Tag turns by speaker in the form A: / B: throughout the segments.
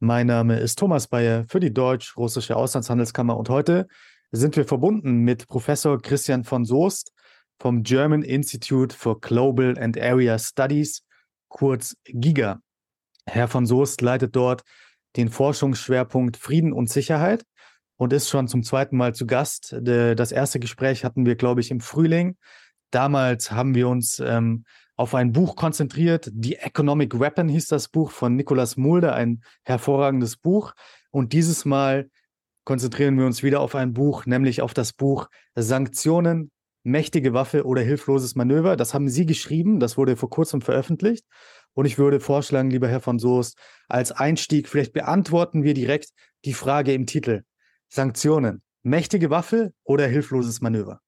A: mein Name ist Thomas Bayer für die Deutsch-Russische Auslandshandelskammer und heute sind wir verbunden mit Professor Christian von Soest vom German Institute for Global and Area Studies, kurz GIGA. Herr von Soest leitet dort den Forschungsschwerpunkt Frieden und Sicherheit und ist schon zum zweiten Mal zu Gast. Das erste Gespräch hatten wir, glaube ich, im Frühling. Damals haben wir uns ähm, auf ein Buch konzentriert. The Economic Weapon hieß das Buch von Nicolas Mulde, ein hervorragendes Buch. Und dieses Mal konzentrieren wir uns wieder auf ein Buch, nämlich auf das Buch Sanktionen, mächtige Waffe oder hilfloses Manöver. Das haben Sie geschrieben, das wurde vor kurzem veröffentlicht. Und ich würde vorschlagen, lieber Herr von Soest, als Einstieg, vielleicht beantworten wir direkt die Frage im Titel. Sanktionen, mächtige Waffe oder hilfloses Manöver?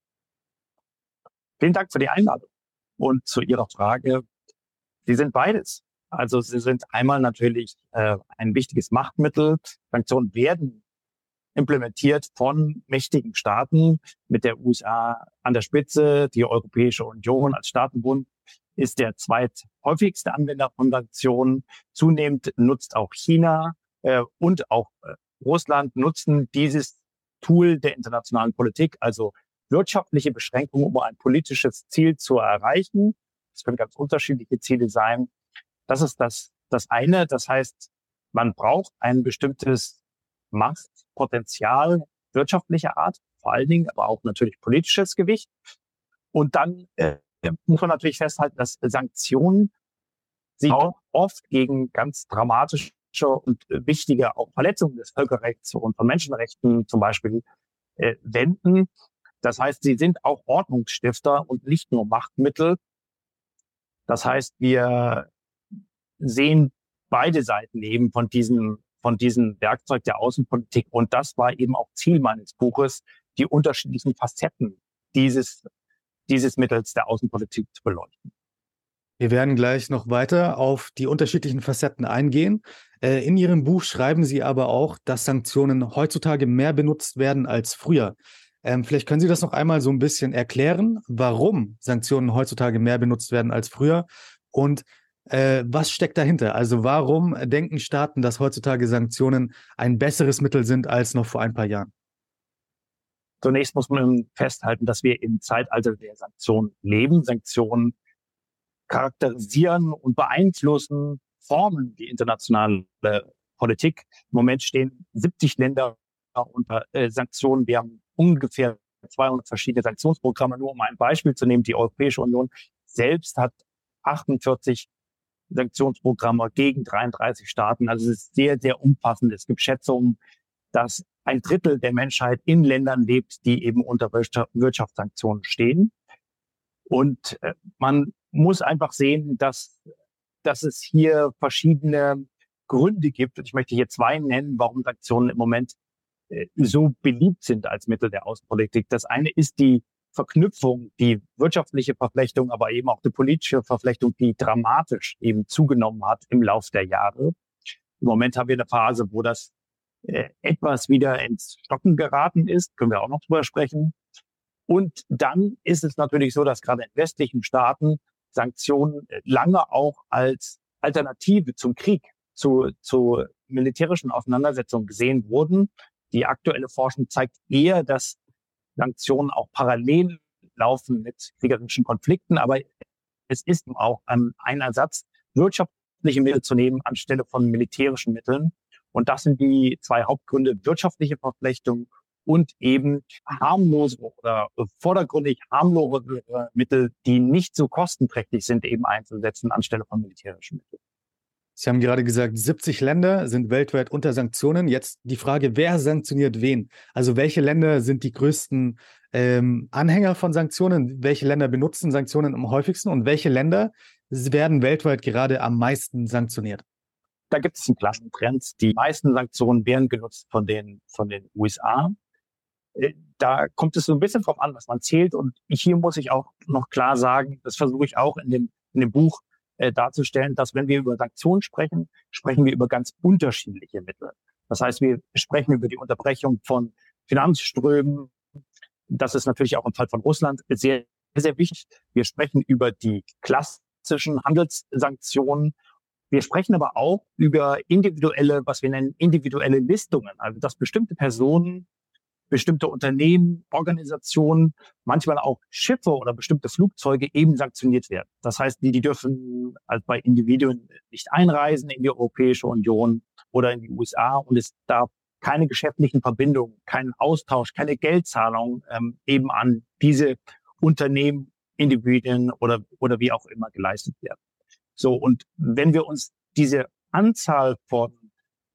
B: Vielen Dank für die Einladung. Und zu Ihrer Frage, sie sind beides. Also sie sind einmal natürlich äh, ein wichtiges Machtmittel. Sanktionen werden implementiert von mächtigen Staaten mit der USA an der Spitze. Die Europäische Union als Staatenbund ist der zweithäufigste Anwender von Sanktionen. Zunehmend nutzt auch China äh, und auch äh, Russland nutzen dieses Tool der internationalen Politik, also wirtschaftliche Beschränkungen, um ein politisches Ziel zu erreichen. Das können ganz unterschiedliche Ziele sein. Das ist das, das eine. Das heißt, man braucht ein bestimmtes Machtpotenzial wirtschaftlicher Art, vor allen Dingen, aber auch natürlich politisches Gewicht. Und dann äh, muss man natürlich festhalten, dass Sanktionen sich auch oft gegen ganz dramatische und wichtige auch Verletzungen des Völkerrechts und von Menschenrechten zum Beispiel äh, wenden. Das heißt, sie sind auch Ordnungsstifter und nicht nur Machtmittel. Das heißt, wir sehen beide Seiten eben von diesem, von diesem Werkzeug der Außenpolitik. Und das war eben auch Ziel meines Buches, die unterschiedlichen Facetten dieses, dieses Mittels der Außenpolitik zu beleuchten.
A: Wir werden gleich noch weiter auf die unterschiedlichen Facetten eingehen. Äh, in Ihrem Buch schreiben Sie aber auch, dass Sanktionen heutzutage mehr benutzt werden als früher. Ähm, vielleicht können Sie das noch einmal so ein bisschen erklären, warum Sanktionen heutzutage mehr benutzt werden als früher und äh, was steckt dahinter? Also warum denken Staaten, dass heutzutage Sanktionen ein besseres Mittel sind als noch vor ein paar Jahren?
B: Zunächst muss man festhalten, dass wir im Zeitalter der Sanktionen leben. Sanktionen charakterisieren und beeinflussen, formen die internationale Politik. Im Moment stehen 70 Länder unter äh, Sanktionen. Wir haben ungefähr 200 verschiedene Sanktionsprogramme. Nur um ein Beispiel zu nehmen, die Europäische Union selbst hat 48 Sanktionsprogramme gegen 33 Staaten. Also es ist sehr, sehr umfassend. Es gibt Schätzungen, dass ein Drittel der Menschheit in Ländern lebt, die eben unter Wirtschaftssanktionen stehen. Und äh, man muss einfach sehen, dass, dass es hier verschiedene Gründe gibt. Und ich möchte hier zwei nennen, warum Sanktionen im Moment so beliebt sind als Mittel der Außenpolitik. Das eine ist die Verknüpfung, die wirtschaftliche Verflechtung, aber eben auch die politische Verflechtung, die dramatisch eben zugenommen hat im Laufe der Jahre. Im Moment haben wir eine Phase, wo das äh, etwas wieder ins Stocken geraten ist, können wir auch noch drüber sprechen. Und dann ist es natürlich so, dass gerade in westlichen Staaten Sanktionen äh, lange auch als Alternative zum Krieg, zu, zu militärischen Auseinandersetzungen gesehen wurden. Die aktuelle Forschung zeigt eher, dass Sanktionen auch parallel laufen mit kriegerischen Konflikten, aber es ist auch ein, ein Ersatz, wirtschaftliche Mittel zu nehmen anstelle von militärischen Mitteln. Und das sind die zwei Hauptgründe, wirtschaftliche Verflechtung und eben harmlose oder vordergründig harmlose Mittel, die nicht so kostenträchtig sind, eben einzusetzen anstelle von militärischen Mitteln.
A: Sie haben gerade gesagt, 70 Länder sind weltweit unter Sanktionen. Jetzt die Frage, wer sanktioniert wen? Also welche Länder sind die größten ähm, Anhänger von Sanktionen? Welche Länder benutzen Sanktionen am häufigsten und welche Länder werden weltweit gerade am meisten sanktioniert?
B: da gibt es einen klaren Trend. Die meisten Sanktionen werden genutzt von den, von den USA. Äh, da kommt es so ein bisschen drauf an, was man zählt. Und hier muss ich auch noch klar sagen, das versuche ich auch in dem, in dem Buch äh, darzustellen, dass wenn wir über Sanktionen sprechen, sprechen wir über ganz unterschiedliche Mittel. Das heißt, wir sprechen über die Unterbrechung von Finanzströmen. Das ist natürlich auch im Fall von Russland sehr, sehr wichtig. Wir sprechen über die klassischen Handelssanktionen. Wir sprechen aber auch über individuelle, was wir nennen, individuelle Listungen. Also, dass bestimmte Personen bestimmte Unternehmen, Organisationen, manchmal auch Schiffe oder bestimmte Flugzeuge eben sanktioniert werden. Das heißt, die, die dürfen also bei Individuen nicht einreisen in die Europäische Union oder in die USA und es darf keine geschäftlichen Verbindungen, keinen Austausch, keine Geldzahlung ähm, eben an diese Unternehmen, Individuen oder, oder wie auch immer geleistet werden. So, und wenn wir uns diese Anzahl von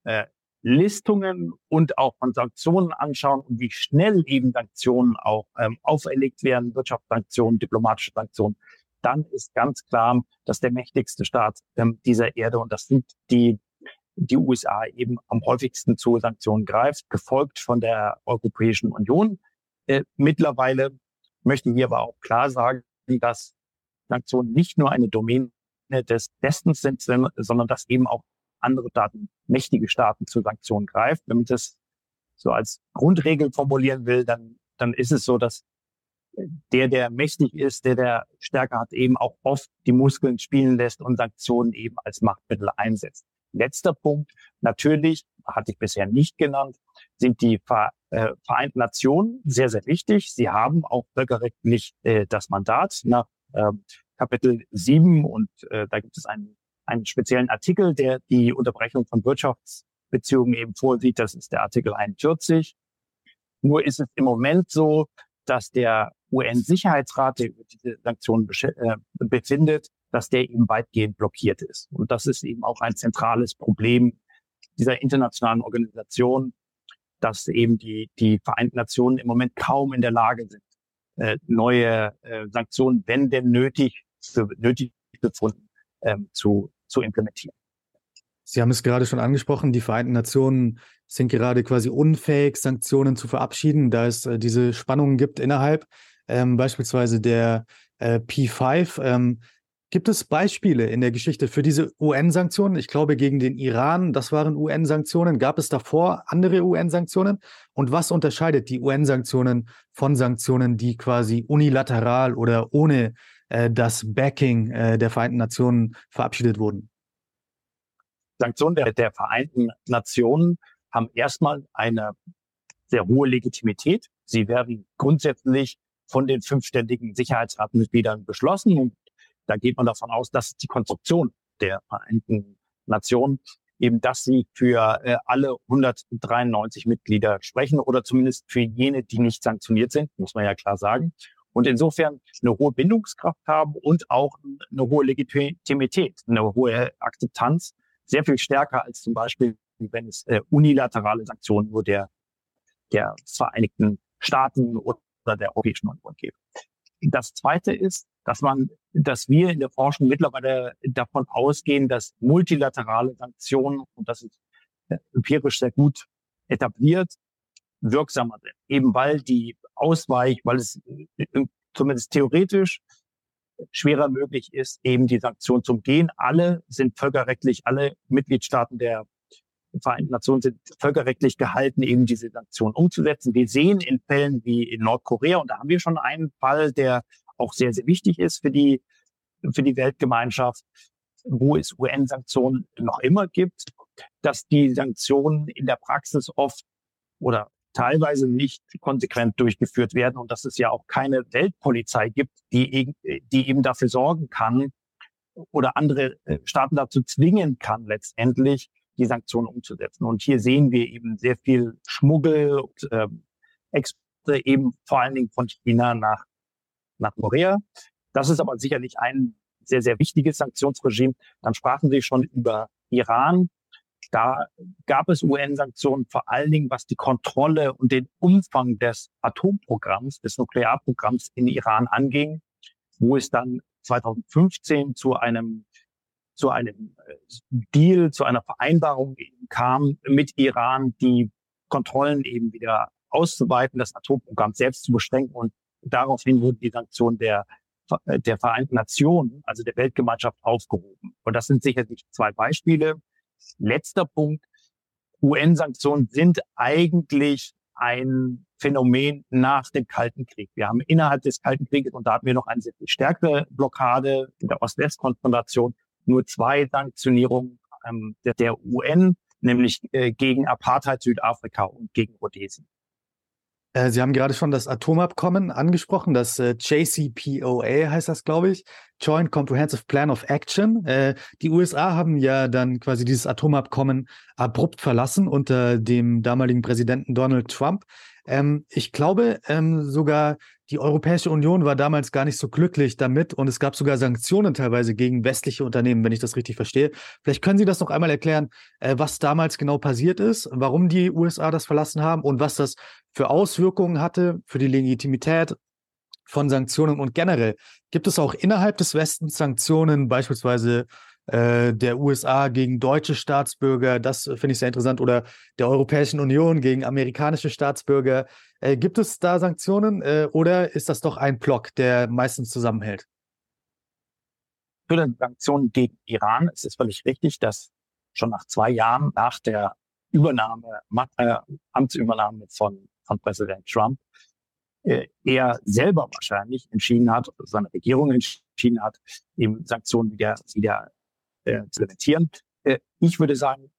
B: äh, Listungen und auch von Sanktionen anschauen und wie schnell eben Sanktionen auch ähm, auferlegt werden, Wirtschaftssanktionen, diplomatische Sanktionen, dann ist ganz klar, dass der mächtigste Staat ähm, dieser Erde, und das sind die, die USA, eben am häufigsten zu Sanktionen greift, gefolgt von der Europäischen Union. Äh, mittlerweile möchte ich aber auch klar sagen, dass Sanktionen nicht nur eine Domäne des Westens sind, sondern dass eben auch andere Staaten, mächtige Staaten zu Sanktionen greift. Wenn man das so als Grundregel formulieren will, dann, dann ist es so, dass der, der mächtig ist, der, der stärker hat, eben auch oft die Muskeln spielen lässt und Sanktionen eben als Machtmittel einsetzt. Letzter Punkt, natürlich, hatte ich bisher nicht genannt, sind die äh, Vereinten Nationen sehr, sehr wichtig. Sie haben auch völkerrechtlich äh, das Mandat nach äh, Kapitel 7 und äh, da gibt es einen einen speziellen Artikel, der die Unterbrechung von Wirtschaftsbeziehungen eben vorsieht. Das ist der Artikel 41. Nur ist es im Moment so, dass der UN-Sicherheitsrat, der über diese Sanktionen äh, befindet, dass der eben weitgehend blockiert ist. Und das ist eben auch ein zentrales Problem dieser internationalen Organisation, dass eben die, die Vereinten Nationen im Moment kaum in der Lage sind, äh, neue äh, Sanktionen, wenn denn nötig, für nötig befunden, ähm, zu, zu implementieren.
A: Sie haben es gerade schon angesprochen, die Vereinten Nationen sind gerade quasi unfähig, Sanktionen zu verabschieden, da es äh, diese Spannungen gibt innerhalb, ähm, beispielsweise der äh, P5. Ähm, gibt es Beispiele in der Geschichte für diese UN-Sanktionen? Ich glaube, gegen den Iran, das waren UN-Sanktionen. Gab es davor andere UN-Sanktionen? Und was unterscheidet die UN-Sanktionen von Sanktionen, die quasi unilateral oder ohne das Backing äh, der Vereinten Nationen verabschiedet wurden?
B: Sanktionen der, der Vereinten Nationen haben erstmal eine sehr hohe Legitimität. Sie werden grundsätzlich von den fünfständigen Sicherheitsratmitgliedern beschlossen. Und da geht man davon aus, dass die Konstruktion der Vereinten Nationen eben, dass sie für äh, alle 193 Mitglieder sprechen oder zumindest für jene, die nicht sanktioniert sind, muss man ja klar sagen und insofern eine hohe Bindungskraft haben und auch eine hohe Legitimität, eine hohe Akzeptanz, sehr viel stärker als zum Beispiel, wenn es äh, unilaterale Sanktionen nur der, der Vereinigten Staaten oder der Europäischen Union gibt. Das zweite ist, dass man, dass wir in der Forschung mittlerweile davon ausgehen, dass multilaterale Sanktionen, und das ist äh, empirisch sehr gut etabliert, wirksamer sind. Eben weil die Ausweich, weil es äh, zumindest theoretisch schwerer möglich ist, eben die Sanktionen zu umgehen. Alle sind völkerrechtlich, alle Mitgliedstaaten der Vereinten Nationen sind völkerrechtlich gehalten, eben diese Sanktionen umzusetzen. Wir sehen in Fällen wie in Nordkorea, und da haben wir schon einen Fall, der auch sehr, sehr wichtig ist für die, für die Weltgemeinschaft, wo es UN-Sanktionen noch immer gibt, dass die Sanktionen in der Praxis oft oder teilweise nicht konsequent durchgeführt werden und dass es ja auch keine Weltpolizei gibt, die, die eben dafür sorgen kann oder andere äh, Staaten dazu zwingen kann, letztendlich die Sanktionen umzusetzen. Und hier sehen wir eben sehr viel Schmuggel und äh, Exporte eben vor allen Dingen von China nach, nach Korea. Das ist aber sicherlich ein sehr, sehr wichtiges Sanktionsregime. Dann sprachen Sie schon über Iran. Da gab es UN-Sanktionen vor allen Dingen, was die Kontrolle und den Umfang des Atomprogramms, des Nuklearprogramms in Iran anging, wo es dann 2015 zu einem zu einem äh, Deal, zu einer Vereinbarung kam mit Iran, die Kontrollen eben wieder auszuweiten, das Atomprogramm selbst zu beschränken und daraufhin wurden die Sanktionen der äh, der Vereinten Nationen, also der Weltgemeinschaft, aufgehoben. Und das sind sicherlich zwei Beispiele. Letzter Punkt. UN-Sanktionen sind eigentlich ein Phänomen nach dem Kalten Krieg. Wir haben innerhalb des Kalten Krieges, und da hatten wir noch eine sehr viel stärkere Blockade in der Ost-West-Konfrontation, nur zwei Sanktionierungen ähm, der, der, UN, nämlich äh, gegen Apartheid Südafrika und gegen Rhodesien.
A: Äh, Sie haben gerade schon das Atomabkommen angesprochen, das äh, JCPOA heißt das, glaube ich, Joint Comprehensive Plan of Action. Äh, die USA haben ja dann quasi dieses Atomabkommen abrupt verlassen unter dem damaligen Präsidenten Donald Trump. Ähm, ich glaube ähm, sogar, die Europäische Union war damals gar nicht so glücklich damit und es gab sogar Sanktionen teilweise gegen westliche Unternehmen, wenn ich das richtig verstehe. Vielleicht können Sie das noch einmal erklären, äh, was damals genau passiert ist, warum die USA das verlassen haben und was das für Auswirkungen hatte für die Legitimität von Sanktionen und generell. Gibt es auch innerhalb des Westens Sanktionen, beispielsweise äh, der USA gegen deutsche Staatsbürger, das finde ich sehr interessant, oder der Europäischen Union gegen amerikanische Staatsbürger. Äh, gibt es da Sanktionen äh, oder ist das doch ein Block, der meistens zusammenhält?
B: Für die Sanktionen gegen Iran ist es völlig richtig, dass schon nach zwei Jahren nach der Übernahme, äh, Amtsübernahme von, von Präsident Trump, äh, er selber wahrscheinlich entschieden hat, seine Regierung entschieden hat, eben Sanktionen wieder, wieder äh, implementieren. Äh, ich würde sagen,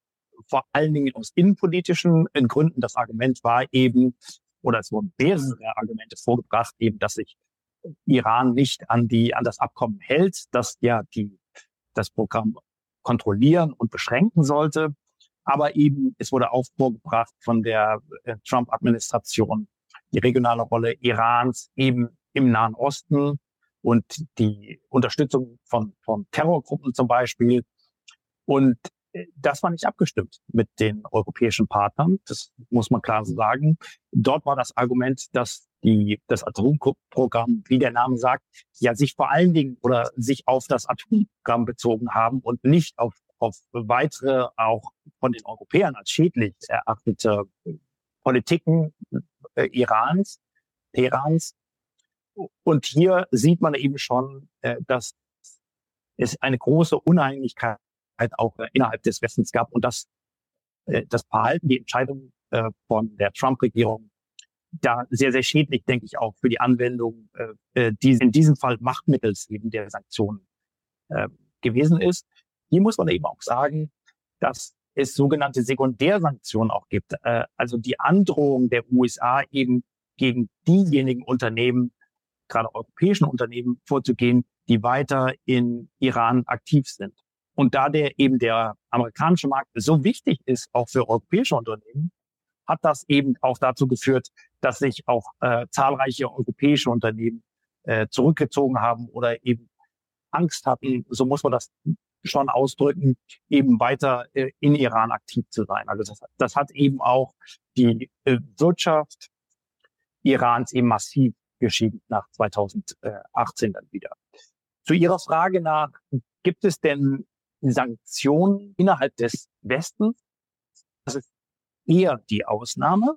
B: vor allen Dingen aus innenpolitischen äh, Gründen. Das Argument war eben, oder es wurden mehrere Argumente vorgebracht, eben, dass sich Iran nicht an die, an das Abkommen hält, das ja die, das Programm kontrollieren und beschränken sollte. Aber eben, es wurde auch vorgebracht von der äh, Trump-Administration die regionale Rolle Irans eben im Nahen Osten und die Unterstützung von, von Terrorgruppen zum Beispiel. Und äh, das war nicht abgestimmt mit den europäischen Partnern. Das muss man klar sagen. Dort war das Argument, dass die, das Atomprogramm, wie der Name sagt, ja sich vor allen Dingen oder sich auf das Atomprogramm bezogen haben und nicht auf, auf weitere auch von den Europäern als schädlich erachtete Politiken äh, Irans, Teherans. Und hier sieht man eben schon, äh, dass es eine große Uneinigkeit auch äh, innerhalb des Westens gab und dass äh, das Verhalten, die Entscheidung von der Trump-Regierung da sehr, sehr schädlich, denke ich, auch für die Anwendung, die in diesem Fall Machtmittels eben der Sanktionen gewesen ist. Hier muss man eben auch sagen, dass es sogenannte Sekundärsanktionen auch gibt. Also die Androhung der USA eben gegen diejenigen Unternehmen, gerade europäischen Unternehmen vorzugehen, die weiter in Iran aktiv sind. Und da der eben der amerikanische Markt so wichtig ist, auch für europäische Unternehmen, hat das eben auch dazu geführt, dass sich auch äh, zahlreiche europäische Unternehmen äh, zurückgezogen haben oder eben Angst hatten, so muss man das schon ausdrücken, eben weiter äh, in Iran aktiv zu sein. Also das, das hat eben auch die äh, Wirtschaft Irans eben massiv geschieden nach 2018 dann wieder. Zu Ihrer Frage nach, gibt es denn Sanktionen innerhalb des Westens? Das ist eher die Ausnahme.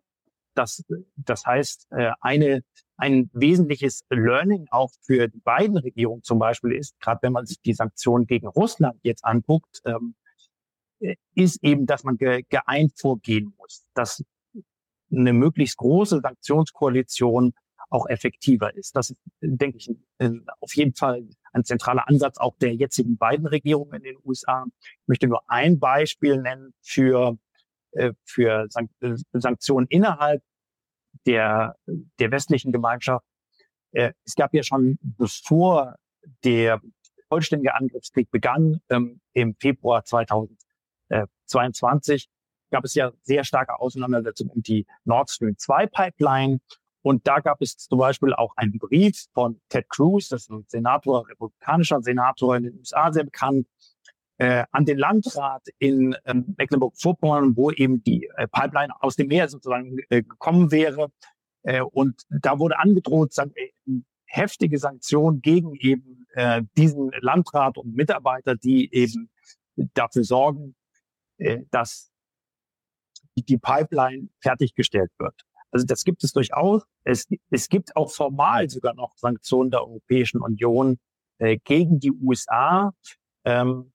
B: Das, das heißt, äh, eine, ein wesentliches Learning auch für die beiden Regierungen zum Beispiel ist, gerade wenn man sich die Sanktionen gegen Russland jetzt anguckt, ähm, äh, ist eben, dass man ge geeint vorgehen muss, dass eine möglichst große Sanktionskoalition auch effektiver ist. Das ist, denke ich, auf jeden Fall ein zentraler Ansatz auch der jetzigen beiden Regierungen in den USA. Ich möchte nur ein Beispiel nennen für äh, für äh, Sanktionen innerhalb der, der westlichen Gemeinschaft. Äh, es gab ja schon, bevor der vollständige Angriffskrieg begann, ähm, im Februar 2022, gab es ja sehr starke Auseinandersetzungen um die Nord Stream 2 Pipeline. Und da gab es zum Beispiel auch einen Brief von Ted Cruz, das ist ein Senator, republikanischer Senator in den USA, sehr bekannt, äh, an den Landrat in ähm, Mecklenburg-Vorpommern, wo eben die äh, Pipeline aus dem Meer sozusagen äh, gekommen wäre. Äh, und da wurde angedroht, äh, heftige Sanktionen gegen eben äh, diesen Landrat und Mitarbeiter, die eben dafür sorgen, äh, dass die Pipeline fertiggestellt wird. Also das gibt es durchaus. Es, es gibt auch formal sogar noch Sanktionen der Europäischen Union äh, gegen die USA, ähm,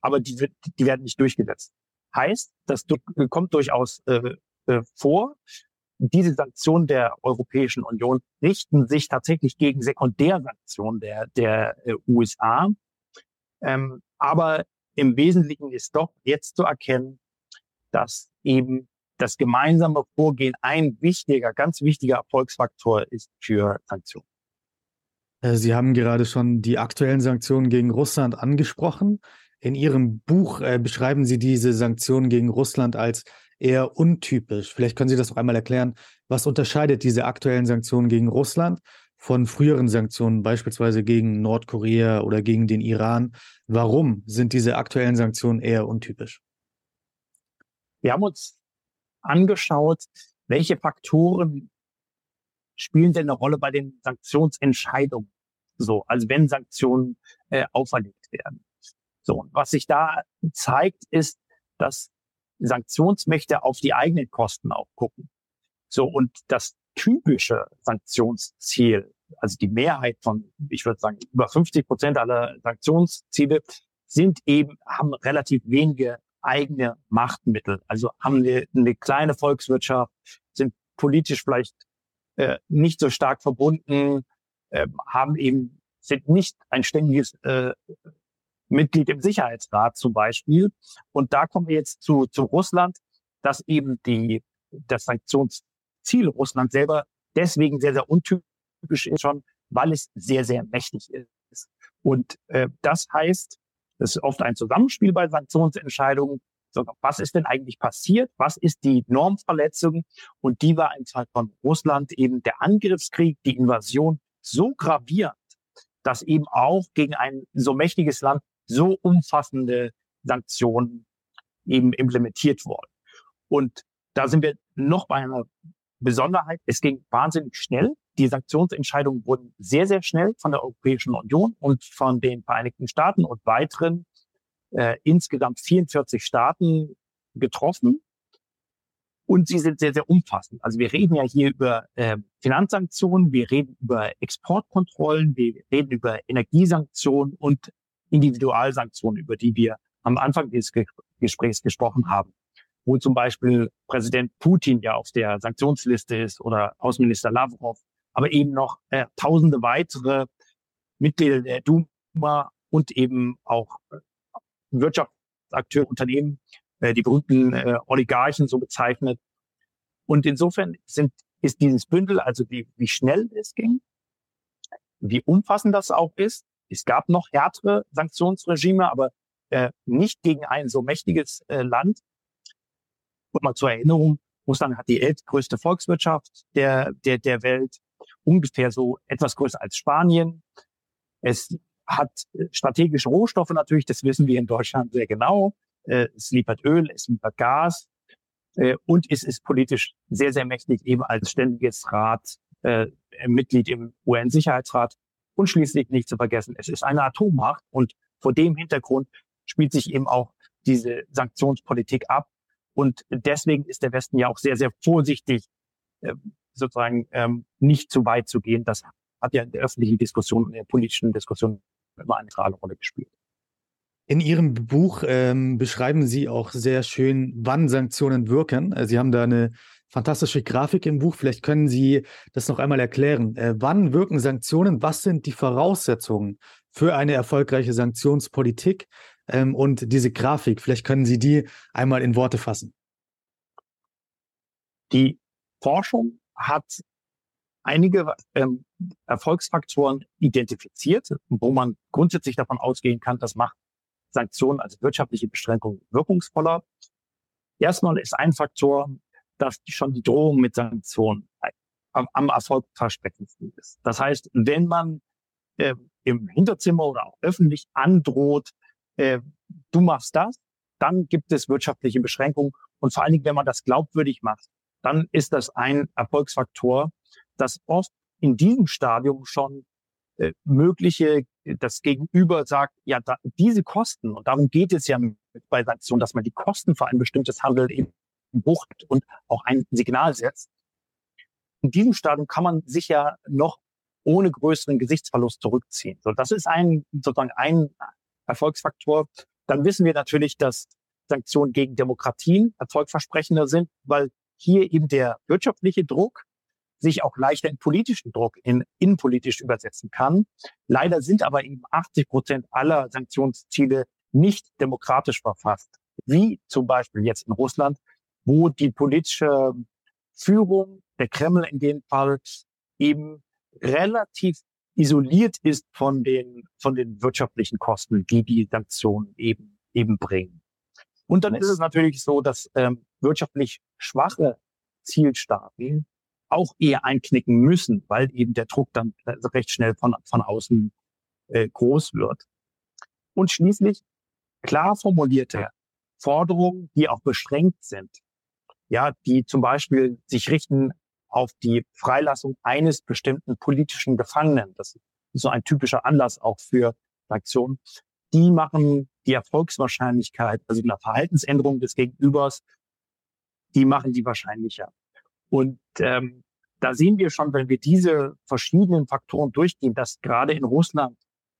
B: aber die, die werden nicht durchgesetzt. Heißt, das kommt durchaus äh, äh, vor. Diese Sanktionen der Europäischen Union richten sich tatsächlich gegen Sekundärsanktionen der, der äh, USA. Ähm, aber im Wesentlichen ist doch jetzt zu erkennen, dass eben das gemeinsame Vorgehen ein wichtiger, ganz wichtiger Erfolgsfaktor ist für Sanktionen.
A: Äh, Sie haben gerade schon die aktuellen Sanktionen gegen Russland angesprochen. In Ihrem Buch äh, beschreiben Sie diese Sanktionen gegen Russland als eher untypisch. Vielleicht können Sie das noch einmal erklären. Was unterscheidet diese aktuellen Sanktionen gegen Russland von früheren Sanktionen, beispielsweise gegen Nordkorea oder gegen den Iran? Warum sind diese aktuellen Sanktionen eher untypisch?
B: Wir haben uns angeschaut, welche Faktoren spielen denn eine Rolle bei den Sanktionsentscheidungen? So, also wenn Sanktionen äh, auferlegt werden. So, und was sich da zeigt, ist, dass Sanktionsmächte auf die eigenen Kosten auch gucken. So, und das typische Sanktionsziel, also die Mehrheit von, ich würde sagen, über 50 Prozent aller Sanktionsziele sind eben, haben relativ wenige eigene Machtmittel. Also haben eine, eine kleine Volkswirtschaft, sind politisch vielleicht äh, nicht so stark verbunden, äh, haben eben, sind nicht ein ständiges äh, Mitglied im Sicherheitsrat zum Beispiel. Und da kommen wir jetzt zu, zu Russland, dass eben die, das Sanktionsziel Russland selber deswegen sehr, sehr untypisch ist schon, weil es sehr, sehr mächtig ist. Und äh, das heißt, das ist oft ein Zusammenspiel bei Sanktionsentscheidungen. Was ist denn eigentlich passiert? Was ist die Normverletzung? Und die war im Fall von Russland eben der Angriffskrieg, die Invasion so gravierend, dass eben auch gegen ein so mächtiges Land so umfassende Sanktionen eben implementiert wurden. Und da sind wir noch bei einer Besonderheit. Es ging wahnsinnig schnell. Die Sanktionsentscheidungen wurden sehr, sehr schnell von der Europäischen Union und von den Vereinigten Staaten und weiteren äh, insgesamt 44 Staaten getroffen. Und sie sind sehr, sehr umfassend. Also wir reden ja hier über äh, Finanzsanktionen, wir reden über Exportkontrollen, wir reden über Energiesanktionen und Individualsanktionen, über die wir am Anfang dieses Gesprächs gesprochen haben, wo zum Beispiel Präsident Putin ja auf der Sanktionsliste ist oder Außenminister Lavrov, aber eben noch äh, tausende weitere Mitglieder der Duma und eben auch äh, Wirtschaftsakteure, Unternehmen, äh, die berühmten äh, Oligarchen so bezeichnet. Und insofern sind, ist dieses Bündel, also wie, wie schnell es ging, wie umfassend das auch ist, es gab noch härtere Sanktionsregime, aber äh, nicht gegen ein so mächtiges äh, Land. Und mal zur Erinnerung, Russland hat die ältgrößte Volkswirtschaft der, der, der Welt, ungefähr so etwas größer als Spanien. Es hat äh, strategische Rohstoffe natürlich, das wissen wir in Deutschland sehr genau. Äh, es liefert Öl, es liefert Gas äh, und es ist politisch sehr, sehr mächtig, eben als ständiges Rat, Mitglied im UN-Sicherheitsrat. Und schließlich nicht zu vergessen, es ist eine Atommacht und vor dem Hintergrund spielt sich eben auch diese Sanktionspolitik ab. Und deswegen ist der Westen ja auch sehr, sehr vorsichtig, sozusagen ähm, nicht zu weit zu gehen. Das hat ja in der öffentlichen Diskussion, in der politischen Diskussion immer eine zentrale Rolle gespielt.
A: In Ihrem Buch ähm, beschreiben Sie auch sehr schön, wann Sanktionen wirken. Äh, Sie haben da eine fantastische Grafik im Buch. Vielleicht können Sie das noch einmal erklären. Äh, wann wirken Sanktionen? Was sind die Voraussetzungen für eine erfolgreiche Sanktionspolitik? Ähm, und diese Grafik, vielleicht können Sie die einmal in Worte fassen.
B: Die Forschung hat einige ähm, Erfolgsfaktoren identifiziert, wo man grundsätzlich davon ausgehen kann, das macht Sanktionen, also wirtschaftliche Beschränkungen, wirkungsvoller. Erstmal ist ein Faktor, dass schon die Drohung mit Sanktionen am, am erfolgversprechendsten ist. Das heißt, wenn man äh, im Hinterzimmer oder auch öffentlich androht, äh, du machst das, dann gibt es wirtschaftliche Beschränkungen. Und vor allen Dingen, wenn man das glaubwürdig macht, dann ist das ein Erfolgsfaktor, das oft in diesem Stadium schon äh, mögliche, das Gegenüber sagt, ja, da, diese Kosten, und darum geht es ja bei Sanktionen, dass man die Kosten für ein bestimmtes Handel eben bucht und auch ein Signal setzt. In diesem Stadium kann man sich ja noch ohne größeren Gesichtsverlust zurückziehen. So, das ist ein, sozusagen ein Erfolgsfaktor. Dann wissen wir natürlich, dass Sanktionen gegen Demokratien erfolgversprechender sind, weil hier eben der wirtschaftliche Druck sich auch leichter in politischen Druck, in innenpolitisch übersetzen kann. Leider sind aber eben 80 Prozent aller Sanktionsziele nicht demokratisch verfasst, wie zum Beispiel jetzt in Russland, wo die politische Führung, der Kreml in dem Fall, eben relativ isoliert ist von den, von den wirtschaftlichen Kosten, die die Sanktionen eben, eben bringen. Und dann ist es natürlich so, dass ähm, wirtschaftlich schwache Zielstaaten auch eher einknicken müssen, weil eben der Druck dann recht schnell von, von außen äh, groß wird. Und schließlich klar formulierte Forderungen, die auch beschränkt sind, ja, die zum Beispiel sich richten auf die Freilassung eines bestimmten politischen Gefangenen. Das ist so ein typischer Anlass auch für Sanktionen. Die machen die Erfolgswahrscheinlichkeit, also eine Verhaltensänderung des Gegenübers, die machen die wahrscheinlicher. Und ähm, da sehen wir schon, wenn wir diese verschiedenen Faktoren durchgehen, dass gerade in Russland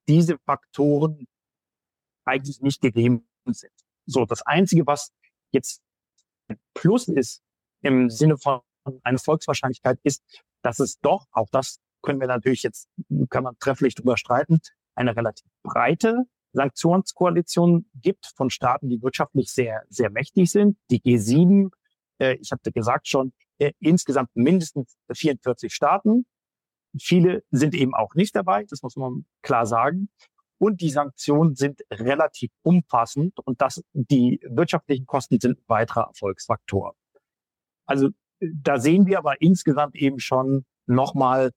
B: diese Faktoren eigentlich nicht gegeben sind. So, das Einzige, was jetzt Plus ist im Sinne von einer Volkswahrscheinlichkeit, ist, dass es doch, auch das können wir natürlich jetzt, kann man trefflich drüber streiten, eine relativ breite Sanktionskoalition gibt von Staaten, die wirtschaftlich sehr, sehr mächtig sind. Die G7, äh, ich hatte gesagt schon, äh, insgesamt mindestens 44 Staaten. Viele sind eben auch nicht dabei, das muss man klar sagen. Und die Sanktionen sind relativ umfassend und das, die wirtschaftlichen Kosten sind ein weiterer Erfolgsfaktor. Also da sehen wir aber insgesamt eben schon nochmal,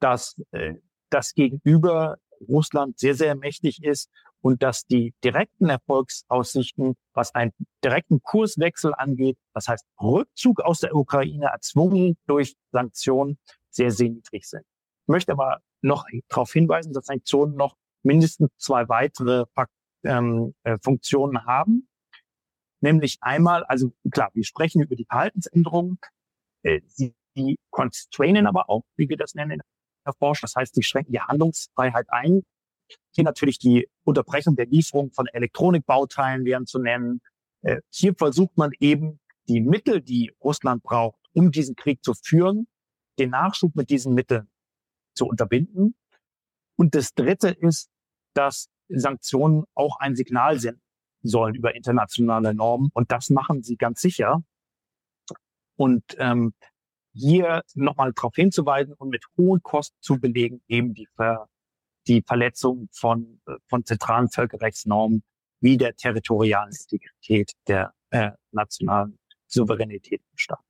B: dass äh, das Gegenüber Russland sehr, sehr mächtig ist und dass die direkten Erfolgsaussichten, was einen direkten Kurswechsel angeht, das heißt Rückzug aus der Ukraine erzwungen durch Sanktionen, sehr, sehr niedrig sind. Ich möchte aber noch darauf hinweisen, dass Sanktionen noch mindestens zwei weitere ähm, äh, Funktionen haben. Nämlich einmal, also klar, wir sprechen über die Verhaltensänderungen, äh, sie die constrainen aber auch, wie wir das nennen Forschung. Das heißt, sie schränken die Handlungsfreiheit ein. Hier natürlich die Unterbrechung der Lieferung von Elektronikbauteilen wären zu nennen. Äh, hier versucht man eben die Mittel, die Russland braucht, um diesen Krieg zu führen, den Nachschub mit diesen Mitteln zu unterbinden. Und das Dritte ist, dass Sanktionen auch ein Signal senden sollen über internationale Normen. Und das machen sie ganz sicher. Und ähm, hier nochmal darauf hinzuweisen und mit hohen Kosten zu belegen, eben die, Ver, die Verletzung von, von zentralen Völkerrechtsnormen wie der territorialen Integrität der äh, nationalen Souveränität im Staat.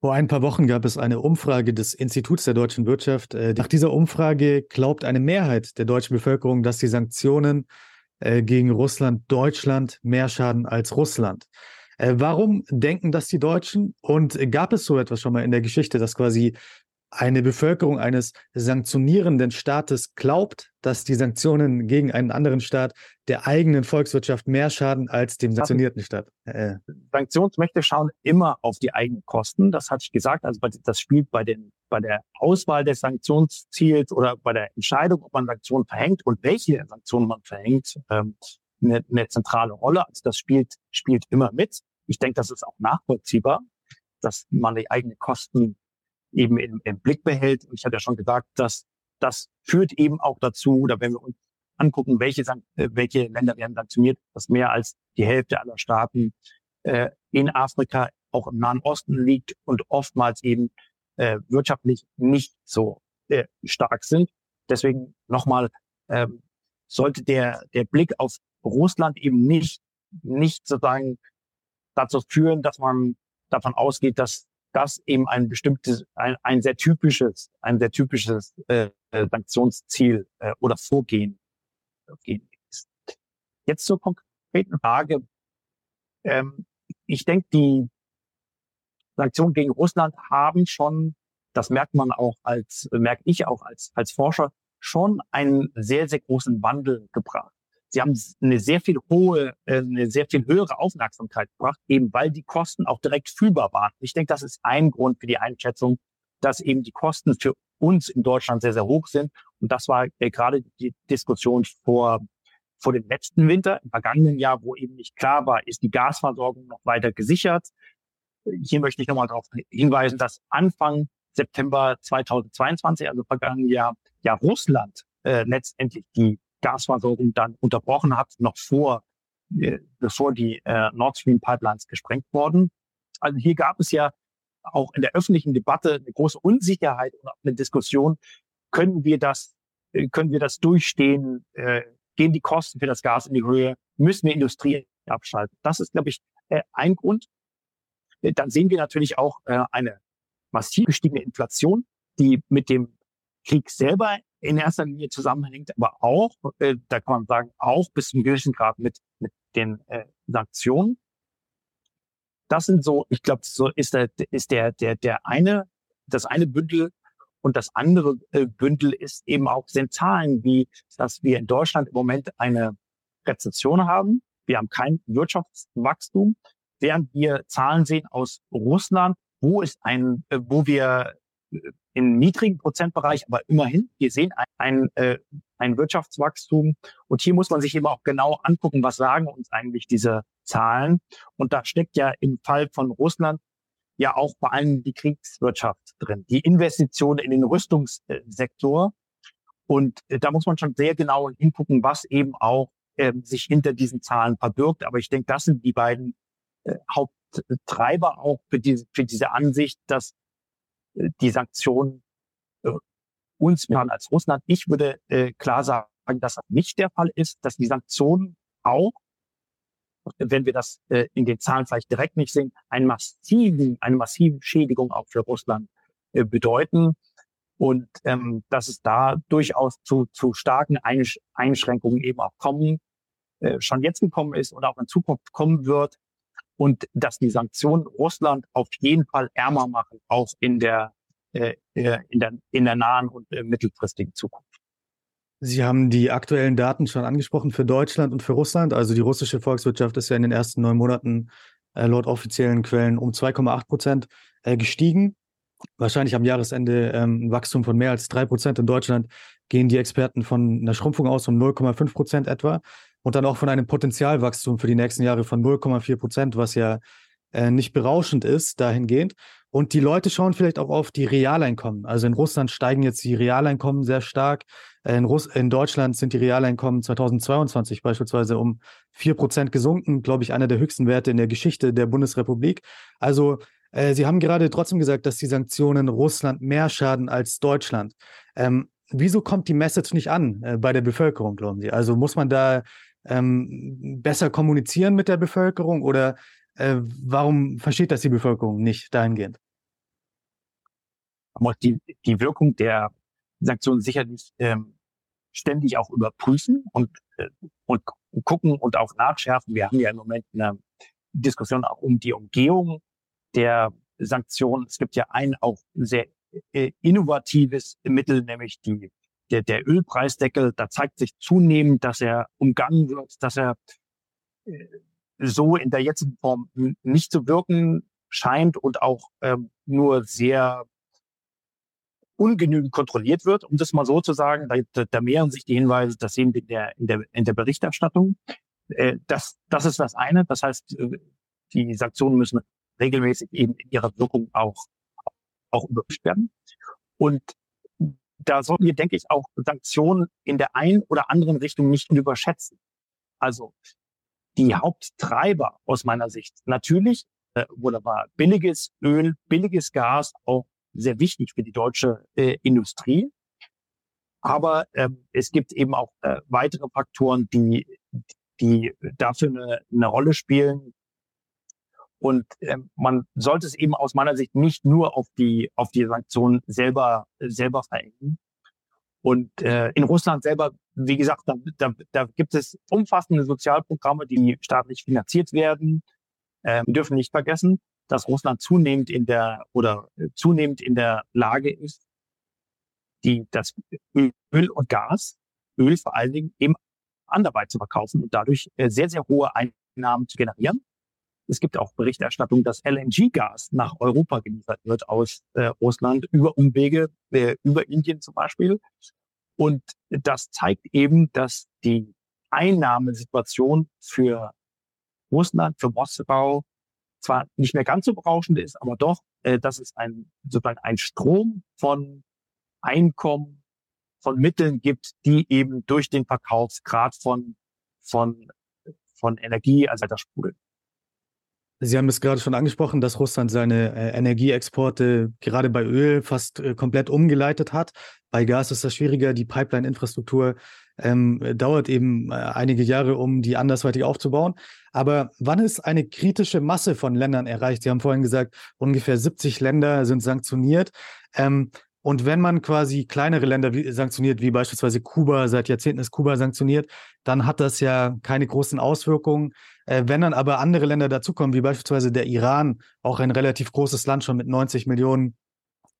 A: Vor ein paar Wochen gab es eine Umfrage des Instituts der deutschen Wirtschaft. Äh, nach dieser Umfrage glaubt eine Mehrheit der deutschen Bevölkerung, dass die Sanktionen äh, gegen Russland Deutschland mehr schaden als Russland. Äh, warum denken das die Deutschen? Und gab es so etwas schon mal in der Geschichte, dass quasi eine Bevölkerung eines sanktionierenden Staates glaubt, dass die Sanktionen gegen einen anderen Staat der eigenen Volkswirtschaft mehr schaden als dem sanktionierten Staat.
B: Äh. Sanktionsmächte schauen immer auf die eigenen Kosten. Das hatte ich gesagt. Also das spielt bei den bei der Auswahl des Sanktionsziels oder bei der Entscheidung, ob man Sanktionen verhängt und welche Sanktionen man verhängt, ähm, eine, eine zentrale Rolle. Also das spielt spielt immer mit. Ich denke, das ist auch nachvollziehbar, dass man die eigenen Kosten eben im, im Blick behält. Und ich hatte ja schon gesagt, dass das führt eben auch dazu, oder wenn wir uns angucken, welche, äh, welche Länder werden sanktioniert, dass mehr als die Hälfte aller Staaten äh, in Afrika, auch im Nahen Osten liegt und oftmals eben äh, wirtschaftlich nicht so äh, stark sind. Deswegen nochmal, ähm, sollte der, der Blick auf Russland eben nicht, nicht sozusagen dazu führen, dass man davon ausgeht, dass das eben ein bestimmtes, ein, ein sehr typisches, ein sehr typisches äh, äh Sanktionsziel äh, oder Vorgehen, Vorgehen ist. Jetzt zur konkreten Frage. Ähm, ich denke, die Sanktionen gegen Russland haben schon das merkt man auch als, merke ich auch als, als Forscher, schon einen sehr, sehr großen Wandel gebracht. Sie haben eine sehr viel hohe, äh, eine sehr viel höhere Aufmerksamkeit gebracht, eben weil die Kosten auch direkt fühlbar waren. Ich denke, das ist ein Grund für die Einschätzung, dass eben die Kosten für uns in Deutschland sehr, sehr hoch sind. Und das war äh, gerade die Diskussion vor, vor dem letzten Winter, im vergangenen Jahr, wo eben nicht klar war, ist die Gasversorgung noch weiter gesichert. Hier möchte ich nochmal darauf hinweisen, dass Anfang September 2022, also vergangenen Jahr, ja Russland äh, letztendlich die Gasversorgung dann unterbrochen hat, noch vor, äh, bevor die äh, Nord Stream Pipelines gesprengt wurden. Also hier gab es ja auch in der öffentlichen Debatte eine große Unsicherheit und eine Diskussion. Können wir das, äh, können wir das durchstehen? Äh, gehen die Kosten für das Gas in die Höhe? Müssen wir Industrie abschalten? Das ist, glaube ich, äh, ein Grund. Äh, dann sehen wir natürlich auch äh, eine massiv gestiegene Inflation, die mit dem Krieg selber in erster Linie zusammenhängt, aber auch, äh, da kann man sagen, auch bis zum gewissen Grad mit, mit den äh, Sanktionen. Das sind so, ich glaube, so ist der, ist der, der, der eine, das eine Bündel und das andere äh, Bündel ist eben auch sind Zahlen, wie dass wir in Deutschland im Moment eine Rezession haben. Wir haben kein Wirtschaftswachstum, während wir Zahlen sehen aus Russland, wo ist ein, äh, wo wir im niedrigen Prozentbereich, aber immerhin, wir sehen ein, ein, äh, ein Wirtschaftswachstum. Und hier muss man sich eben auch genau angucken, was sagen uns eigentlich diese Zahlen. Und da steckt ja im Fall von Russland ja auch vor allem die Kriegswirtschaft drin, die Investitionen in den Rüstungssektor. Und äh, da muss man schon sehr genau hingucken, was eben auch äh, sich hinter diesen Zahlen verbirgt. Aber ich denke, das sind die beiden äh, Haupttreiber auch für diese, für diese Ansicht, dass die Sanktionen äh, uns machen als Russland. Ich würde äh, klar sagen, dass das nicht der Fall ist, dass die Sanktionen auch, wenn wir das äh, in den Zahlen vielleicht direkt nicht sehen, einen massiven, eine massive Schädigung auch für Russland äh, bedeuten. Und ähm, dass es da durchaus zu, zu starken Einsch Einschränkungen eben auch kommen, äh, schon jetzt gekommen ist und auch in Zukunft kommen wird und dass die Sanktionen Russland auf jeden Fall ärmer machen, auch in der, äh, äh, in der, in der nahen und äh, mittelfristigen Zukunft.
A: Sie haben die aktuellen Daten schon angesprochen für Deutschland und für Russland. Also die russische Volkswirtschaft ist ja in den ersten neun Monaten äh, laut offiziellen Quellen um 2,8 Prozent äh, gestiegen. Wahrscheinlich am Jahresende ähm, ein Wachstum von mehr als drei Prozent. In Deutschland gehen die Experten von einer Schrumpfung aus um 0,5 Prozent etwa und dann auch von einem Potenzialwachstum für die nächsten Jahre von 0,4 Prozent, was ja äh, nicht berauschend ist dahingehend. Und die Leute schauen vielleicht auch auf die Realeinkommen. Also in Russland steigen jetzt die Realeinkommen sehr stark. Äh, in, Russ in Deutschland sind die Realeinkommen 2022 beispielsweise um 4 Prozent gesunken, glaube ich, einer der höchsten Werte in der Geschichte der Bundesrepublik. Also äh, Sie haben gerade trotzdem gesagt, dass die Sanktionen Russland mehr schaden als Deutschland. Ähm, wieso kommt die Message nicht an äh, bei der Bevölkerung, glauben Sie? Also muss man da ähm, besser kommunizieren mit der Bevölkerung oder äh, warum versteht das die Bevölkerung nicht dahingehend?
B: Man muss die, die Wirkung der Sanktionen sicherlich ähm, ständig auch überprüfen und, äh, und gucken und auch nachschärfen. Wir haben ja im Moment eine Diskussion auch um die Umgehung der Sanktionen. Es gibt ja ein auch sehr äh, innovatives Mittel, nämlich die der, der Ölpreisdeckel, da zeigt sich zunehmend, dass er umgangen wird, dass er äh, so in der jetzigen Form nicht zu wirken scheint und auch ähm, nur sehr ungenügend kontrolliert wird, um das mal so zu sagen. Da, da mehren sich die Hinweise, das sehen wir in der, in der, in der Berichterstattung. Äh, das, das ist das eine. Das heißt, äh, die Sanktionen müssen regelmäßig eben in ihrer Wirkung auch, auch überprüft werden. Und da sollten wir, denke ich, auch Sanktionen in der einen oder anderen Richtung nicht überschätzen. Also die Haupttreiber aus meiner Sicht natürlich, äh, wunderbar, billiges Öl, billiges Gas, auch sehr wichtig für die deutsche äh, Industrie. Aber ähm, es gibt eben auch äh, weitere Faktoren, die, die dafür eine, eine Rolle spielen, und ähm, man sollte es eben aus meiner Sicht nicht nur auf die auf die Sanktionen selber selber verengen. Und äh, in Russland selber, wie gesagt, da, da, da gibt es umfassende Sozialprogramme, die staatlich finanziert werden. Ähm, wir dürfen nicht vergessen, dass Russland zunehmend in der oder äh, zunehmend in der Lage ist, die das Öl und Gas, Öl vor allen Dingen eben anderweit zu verkaufen und dadurch äh, sehr, sehr hohe Einnahmen zu generieren. Es gibt auch Berichterstattung, dass LNG-Gas nach Europa geliefert wird aus äh, Russland über Umwege, äh, über Indien zum Beispiel. Und das zeigt eben, dass die Einnahmesituation für Russland, für Moskau zwar nicht mehr ganz so berauschend ist, aber doch, äh, dass es ein, sozusagen ein Strom von Einkommen, von Mitteln gibt, die eben durch den Verkaufsgrad von, von, von Energie, also das sprudeln.
A: Sie haben es gerade schon angesprochen, dass Russland seine äh, Energieexporte gerade bei Öl fast äh, komplett umgeleitet hat. Bei Gas ist das schwieriger. Die Pipeline-Infrastruktur ähm, dauert eben äh, einige Jahre, um die andersweitig aufzubauen. Aber wann ist eine kritische Masse von Ländern erreicht? Sie haben vorhin gesagt, ungefähr 70 Länder sind sanktioniert. Ähm, und wenn man quasi kleinere Länder wie, sanktioniert, wie beispielsweise Kuba, seit Jahrzehnten ist Kuba sanktioniert, dann hat das ja keine großen Auswirkungen. Äh, wenn dann aber andere Länder dazukommen, wie beispielsweise der Iran, auch ein relativ großes Land schon mit 90 Millionen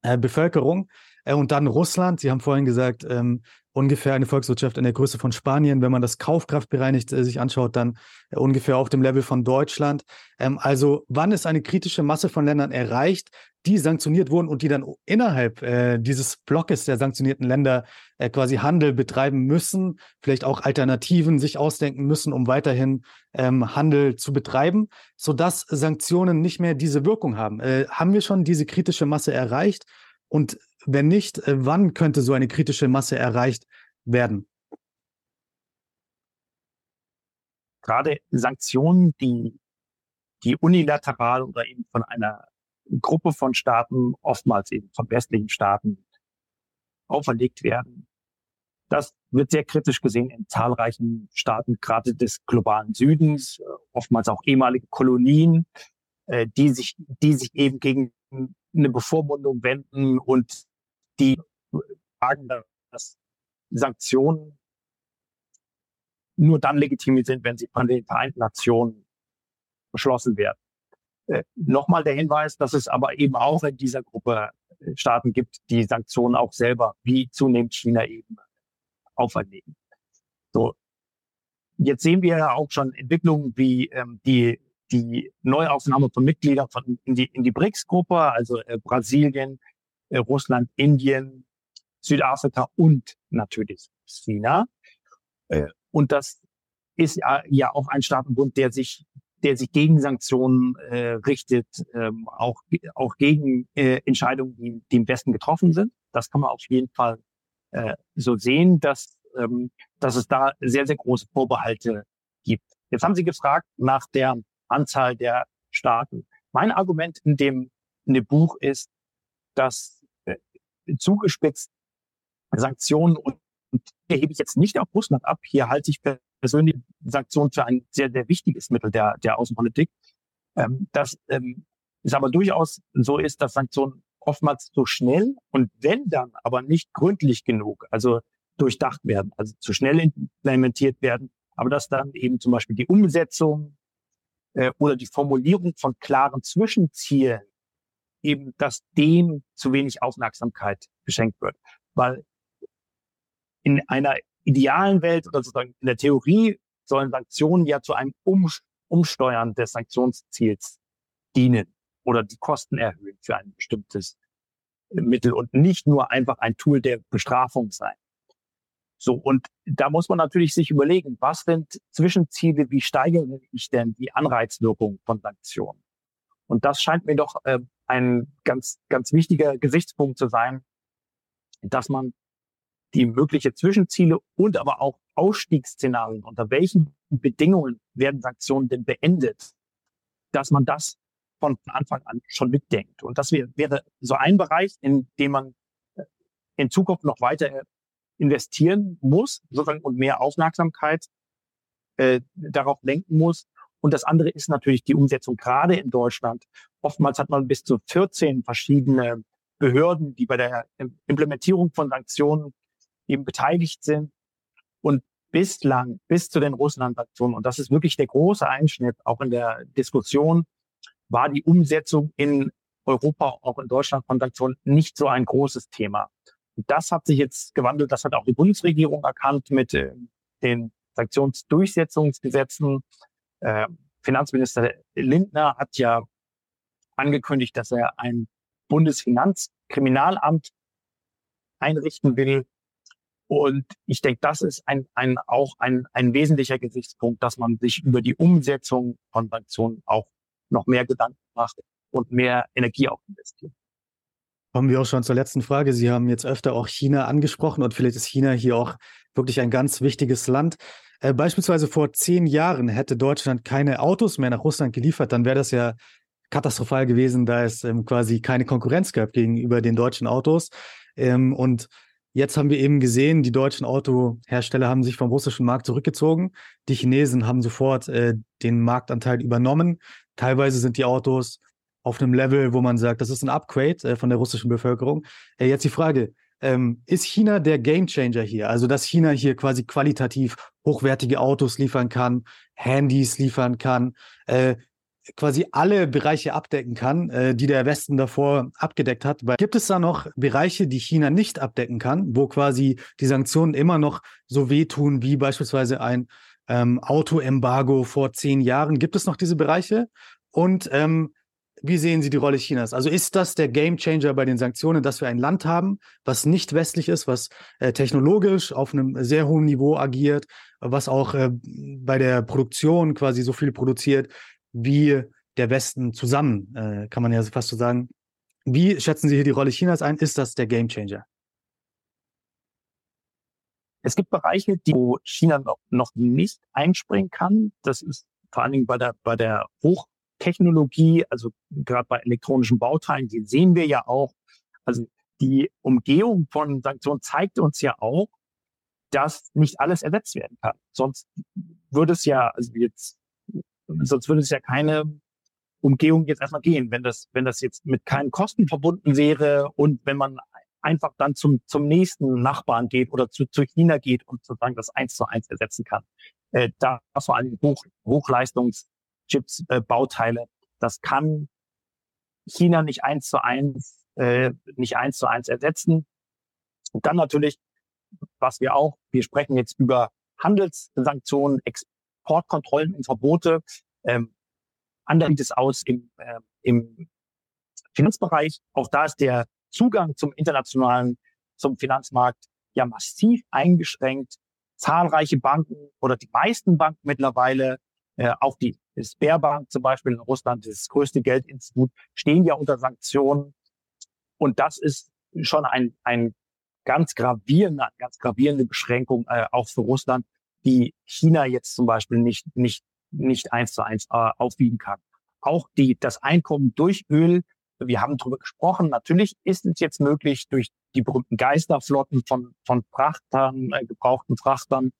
A: äh, Bevölkerung, äh, und dann Russland, Sie haben vorhin gesagt, ähm, ungefähr eine Volkswirtschaft in der Größe von Spanien. Wenn man das kaufkraftbereinigt äh, sich anschaut, dann äh, ungefähr auf dem Level von Deutschland. Ähm, also wann ist eine kritische Masse von Ländern erreicht, die sanktioniert wurden und die dann innerhalb äh, dieses Blockes der sanktionierten Länder äh, quasi Handel betreiben müssen, vielleicht auch Alternativen sich ausdenken müssen, um weiterhin ähm, Handel zu betreiben, sodass Sanktionen nicht mehr diese Wirkung haben. Äh, haben wir schon diese kritische Masse erreicht? Und wenn nicht, äh, wann könnte so eine kritische Masse erreicht werden?
B: Gerade Sanktionen, die, die unilateral oder eben von einer Gruppe von Staaten, oftmals eben von westlichen Staaten, auferlegt werden. Das wird sehr kritisch gesehen in zahlreichen Staaten, gerade des globalen Südens, äh, oftmals auch ehemalige Kolonien, äh, die sich, die sich eben gegen eine Bevormundung wenden und die sagen, dass Sanktionen nur dann legitim sind, wenn sie von den Vereinten Nationen beschlossen werden. Äh, Nochmal der Hinweis, dass es aber eben auch in dieser Gruppe äh, Staaten gibt, die Sanktionen auch selber, wie zunehmend China eben, auferlegen. So, jetzt sehen wir ja auch schon Entwicklungen wie ähm, die die Neuaufnahme von Mitgliedern von, in die, in die BRICS-Gruppe, also äh, Brasilien, Russland, Indien, Südafrika und natürlich China. Äh, und das ist ja, ja auch ein Staatenbund, der sich der sich gegen Sanktionen äh, richtet, ähm, auch, auch gegen äh, Entscheidungen, die, die im Westen getroffen sind. Das kann man auf jeden Fall äh, so sehen, dass, ähm, dass es da sehr, sehr große Vorbehalte gibt. Jetzt haben Sie gefragt nach der Anzahl der Staaten. Mein Argument in dem, in dem Buch ist, dass äh, zugespitzt Sanktionen und, und hebe ich jetzt nicht auf Russland ab. Hier halte ich persönlich Sanktionen für ein sehr, sehr wichtiges Mittel der, der Außenpolitik. Ähm, dass ähm, es aber durchaus so ist, dass Sanktionen oftmals so schnell und wenn dann aber nicht gründlich genug, also durchdacht werden, also zu schnell implementiert werden, aber dass dann eben zum Beispiel die Umsetzung äh, oder die Formulierung von klaren Zwischenzielen eben, dass dem zu wenig Aufmerksamkeit geschenkt wird. Weil in einer idealen Welt oder sozusagen in der Theorie sollen Sanktionen ja zu einem um Umsteuern des Sanktionsziels dienen oder die Kosten erhöhen für ein bestimmtes Mittel und nicht nur einfach ein Tool der Bestrafung sein. So, und da muss man natürlich sich überlegen, was sind Zwischenziele, wie steigere ich denn die Anreizwirkung von Sanktionen? Und das scheint mir doch äh, ein ganz, ganz wichtiger Gesichtspunkt zu sein, dass man die mögliche Zwischenziele und aber auch Ausstiegsszenarien, unter welchen Bedingungen werden Sanktionen denn beendet, dass man das von Anfang an schon mitdenkt. Und das wäre, so ein Bereich, in dem man äh, in Zukunft noch weiter investieren muss sozusagen und mehr Aufmerksamkeit äh, darauf lenken muss. Und das andere ist natürlich die Umsetzung gerade in Deutschland. Oftmals hat man bis zu 14 verschiedene Behörden, die bei der Implementierung von Sanktionen eben beteiligt sind. Und bislang, bis zu den Russland-Sanktionen, und das ist wirklich der große Einschnitt auch in der Diskussion, war die Umsetzung in Europa, auch in Deutschland von Sanktionen nicht so ein großes Thema. Das hat sich jetzt gewandelt. Das hat auch die Bundesregierung erkannt mit äh, den Sanktionsdurchsetzungsgesetzen. Äh, Finanzminister Lindner hat ja angekündigt, dass er ein Bundesfinanzkriminalamt einrichten will. Und ich denke, das ist ein, ein, auch ein, ein wesentlicher Gesichtspunkt, dass man sich über die Umsetzung von Sanktionen auch noch mehr Gedanken macht und mehr Energie auch investiert.
A: Kommen wir auch schon zur letzten Frage. Sie haben jetzt öfter auch China angesprochen und vielleicht ist China hier auch wirklich ein ganz wichtiges Land. Äh, beispielsweise vor zehn Jahren hätte Deutschland keine Autos mehr nach Russland geliefert, dann wäre das ja katastrophal gewesen, da es ähm, quasi keine Konkurrenz gab gegenüber den deutschen Autos. Ähm, und jetzt haben wir eben gesehen, die deutschen Autohersteller haben sich vom russischen Markt zurückgezogen. Die Chinesen haben sofort äh, den Marktanteil übernommen. Teilweise sind die Autos auf einem Level, wo man sagt, das ist ein Upgrade äh, von der russischen Bevölkerung. Äh, jetzt die Frage, ähm, ist China der Gamechanger hier? Also, dass China hier quasi qualitativ hochwertige Autos liefern kann, Handys liefern kann, äh, quasi alle Bereiche abdecken kann, äh, die der Westen davor abgedeckt hat. Weil gibt es da noch Bereiche, die China nicht abdecken kann, wo quasi die Sanktionen immer noch so wehtun wie beispielsweise ein ähm, Autoembargo vor zehn Jahren? Gibt es noch diese Bereiche? Und ähm, wie sehen Sie die Rolle Chinas? Also ist das der Gamechanger bei den Sanktionen, dass wir ein Land haben, was nicht westlich ist, was äh, technologisch auf einem sehr hohen Niveau agiert, was auch äh, bei der Produktion quasi so viel produziert wie der Westen zusammen, äh, kann man ja fast so sagen. Wie schätzen Sie hier die Rolle Chinas ein? Ist das der Gamechanger?
B: Es gibt Bereiche, die wo China noch, noch nicht einspringen kann. Das ist vor allen Dingen bei der, bei der Hoch Technologie, also gerade bei elektronischen Bauteilen, die sehen wir ja auch. Also die Umgehung von Sanktionen zeigt uns ja auch, dass nicht alles ersetzt werden kann. Sonst würde es ja, also jetzt, sonst würde es ja keine Umgehung jetzt erstmal gehen, wenn das, wenn das jetzt mit keinen Kosten verbunden wäre und wenn man einfach dann zum, zum nächsten Nachbarn geht oder zu, zu China geht und sozusagen das eins zu eins ersetzen kann. Äh, da vor allem Hoch, Hochleistungs, Chips, äh, Bauteile. Das kann China nicht eins zu eins, äh, nicht eins zu eins ersetzen. Und dann natürlich, was wir auch, wir sprechen jetzt über Handelssanktionen, Exportkontrollen und Verbote. Ähm, anders sieht es aus im, äh, im Finanzbereich. Auch da ist der Zugang zum internationalen, zum Finanzmarkt ja massiv eingeschränkt. Zahlreiche Banken oder die meisten Banken mittlerweile, äh, auch die Sberbank zum Beispiel in Russland, das größte Geldinstitut, stehen ja unter Sanktionen. Und das ist schon ein, ein ganz gravierende, ganz gravierende Beschränkung äh, auch für Russland, die China jetzt zum Beispiel nicht, nicht, nicht eins zu eins äh, aufwiegen kann. Auch die, das Einkommen durch Öl, wir haben darüber gesprochen, natürlich ist es jetzt möglich, durch die berühmten Geisterflotten von, von Frachtern, äh, gebrauchten Frachtern,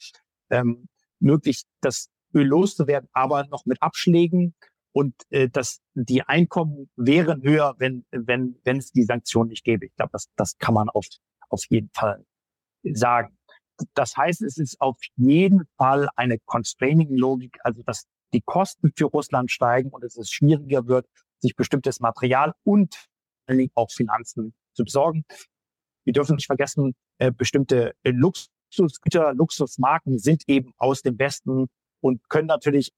B: ähm, möglich, das Öl loszuwerden, aber noch mit Abschlägen und äh, dass die Einkommen wären höher, wenn wenn wenn es die Sanktionen nicht gäbe. Ich glaube, das das kann man auf auf jeden Fall sagen. Das heißt, es ist auf jeden Fall eine Constraining-Logik, also dass die Kosten für Russland steigen und es ist schwieriger wird, sich bestimmtes Material und auch Finanzen zu besorgen. Wir dürfen nicht vergessen, äh, bestimmte Luxusgüter, Luxusmarken sind eben aus dem Westen und können natürlich,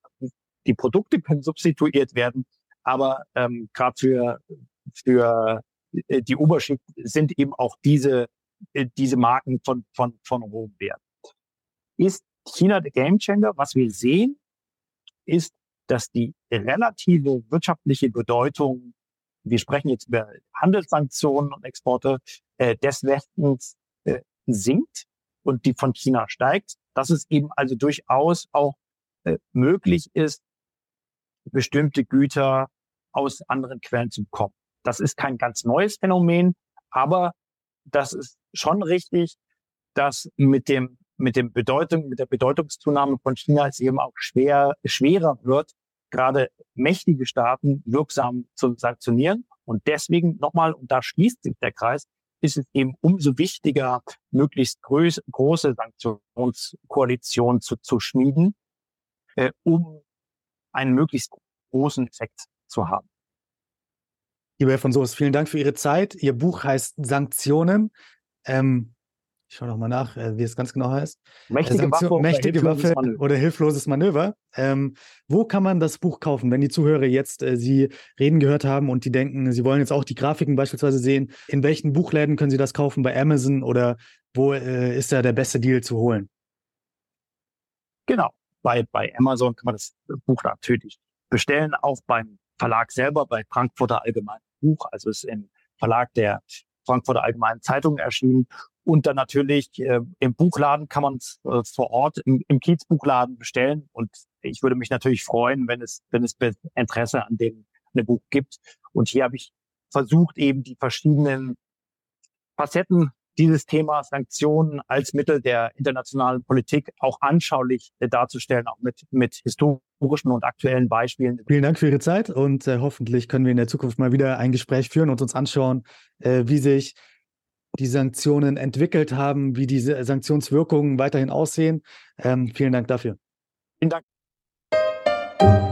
B: die Produkte können substituiert werden, aber ähm, gerade für, für äh, die Oberschicht sind eben auch diese, äh, diese Marken von, von, von hohem Wert. Ist China der Gamechanger? Was wir sehen, ist, dass die relative wirtschaftliche Bedeutung, wir sprechen jetzt über Handelssanktionen und Exporte äh, des Westens, äh, sinkt und die von China steigt. Dass es eben also durchaus auch äh, möglich ist, bestimmte Güter aus anderen Quellen zu bekommen. Das ist kein ganz neues Phänomen, aber das ist schon richtig, dass mit dem mit dem Bedeutung, mit der Bedeutungszunahme von China es eben auch schwer, schwerer wird, gerade mächtige Staaten wirksam zu sanktionieren. Und deswegen nochmal, und da schließt sich der Kreis, ist es eben umso wichtiger, möglichst groß, große Sanktionskoalitionen zu, zu schmieden, äh, um einen möglichst großen Effekt zu haben.
A: Lieber Herr von Soos, vielen Dank für Ihre Zeit. Ihr Buch heißt Sanktionen. Ähm, ich schaue noch mal nach, äh, wie es ganz genau heißt.
B: Mächtige
A: Sanktion-
B: Waffe, oder
A: mächtige
B: hilfloses
A: Waffe
B: Manöver.
A: oder hilfloses Manöver. Ähm, wo kann man das Buch kaufen, wenn die Zuhörer jetzt äh, Sie reden gehört haben und die denken, sie wollen jetzt auch die Grafiken beispielsweise sehen? In welchen Buchläden können sie das kaufen? Bei Amazon oder wo äh, ist da der beste Deal zu holen?
B: Genau. Bei, bei Amazon kann man das Buch natürlich bestellen, auch beim Verlag selber, bei Frankfurter Allgemeinen Buch, also ist im Verlag der Frankfurter Allgemeinen Zeitung erschienen. Und dann natürlich äh, im Buchladen kann man es äh, vor Ort im, im Kiezbuchladen bestellen. Und ich würde mich natürlich freuen, wenn es, wenn es Interesse an dem, dem Buch gibt. Und hier habe ich versucht, eben die verschiedenen Facetten dieses Thema Sanktionen als Mittel der internationalen Politik auch anschaulich äh, darzustellen, auch mit, mit historischen und aktuellen Beispielen.
A: Vielen Dank für Ihre Zeit und äh, hoffentlich können wir in der Zukunft mal wieder ein Gespräch führen und uns anschauen, äh, wie sich die Sanktionen entwickelt haben, wie diese Sanktionswirkungen weiterhin aussehen. Ähm, vielen Dank dafür.
B: Vielen Dank.